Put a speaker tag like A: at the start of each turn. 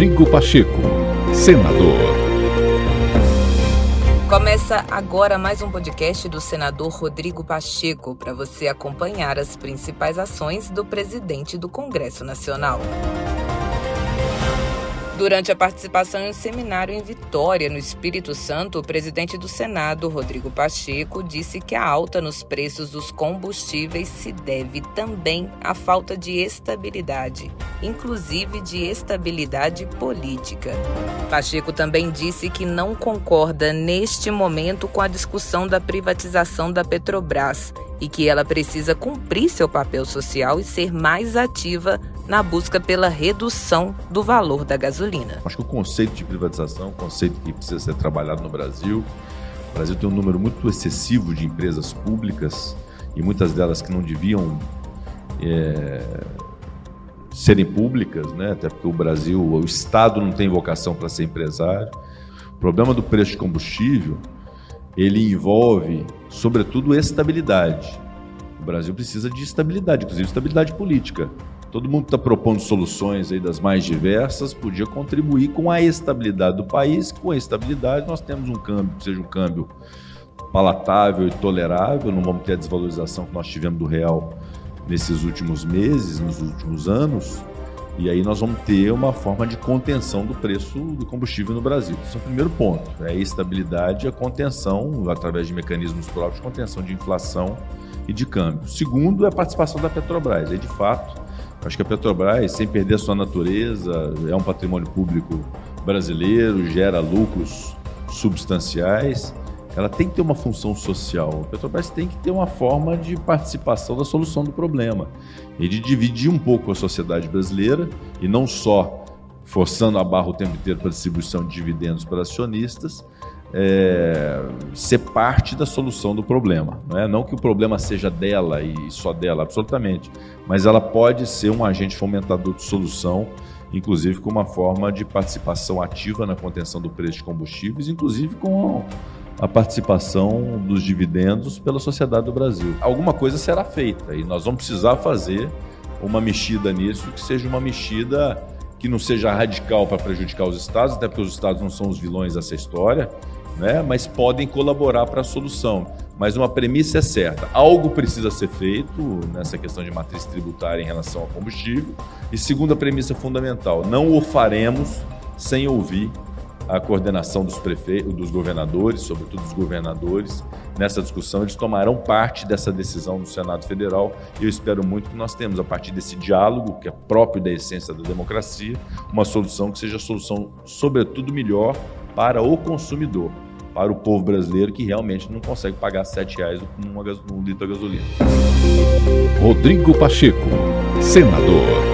A: Rodrigo Pacheco, senador.
B: Começa agora mais um podcast do senador Rodrigo Pacheco para você acompanhar as principais ações do presidente do Congresso Nacional. Durante a participação em um seminário em Vitória, no Espírito Santo, o presidente do Senado, Rodrigo Pacheco, disse que a alta nos preços dos combustíveis se deve também à falta de estabilidade, inclusive de estabilidade política. Pacheco também disse que não concorda neste momento com a discussão da privatização da Petrobras e que ela precisa cumprir seu papel social e ser mais ativa na busca pela redução do valor da gasolina.
C: Acho que o conceito de privatização um conceito que precisa ser trabalhado no Brasil. O Brasil tem um número muito excessivo de empresas públicas e muitas delas que não deviam é, serem públicas, né? até porque o Brasil, o Estado não tem vocação para ser empresário. O problema do preço de combustível ele envolve, sobretudo, estabilidade. O Brasil precisa de estabilidade, inclusive estabilidade política. Todo mundo está propondo soluções aí das mais diversas, podia contribuir com a estabilidade do país. Com a estabilidade, nós temos um câmbio que seja um câmbio palatável e tolerável, não vamos ter a desvalorização que nós tivemos do real nesses últimos meses, nos últimos anos. E aí nós vamos ter uma forma de contenção do preço do combustível no Brasil. Esse é o primeiro ponto. É a estabilidade e a contenção, através de mecanismos próprios contenção de inflação e de câmbio. Segundo é a participação da Petrobras. Aí, de fato, acho que a Petrobras, sem perder a sua natureza, é um patrimônio público brasileiro, gera lucros substanciais ela tem que ter uma função social. A Petrobras tem que ter uma forma de participação da solução do problema e de dividir um pouco a sociedade brasileira e não só forçando a barra o tempo inteiro para distribuição de dividendos para acionistas, é, ser parte da solução do problema. Não, é? não que o problema seja dela e só dela, absolutamente, mas ela pode ser um agente fomentador de solução, inclusive com uma forma de participação ativa na contenção do preço de combustíveis, inclusive com a participação dos dividendos pela sociedade do Brasil. Alguma coisa será feita e nós vamos precisar fazer uma mexida nisso que seja uma mexida que não seja radical para prejudicar os estados, até porque os estados não são os vilões dessa história, né? mas podem colaborar para a solução. Mas uma premissa é certa: algo precisa ser feito nessa questão de matriz tributária em relação ao combustível. E segunda premissa fundamental: não o faremos sem ouvir a coordenação dos prefeitos, dos governadores, sobretudo dos governadores, nessa discussão. Eles tomarão parte dessa decisão do Senado Federal e eu espero muito que nós temos, a partir desse diálogo, que é próprio da essência da democracia, uma solução que seja a solução, sobretudo, melhor para o consumidor, para o povo brasileiro que realmente não consegue pagar R$ reais num litro de gasolina.
A: Rodrigo Pacheco, senador.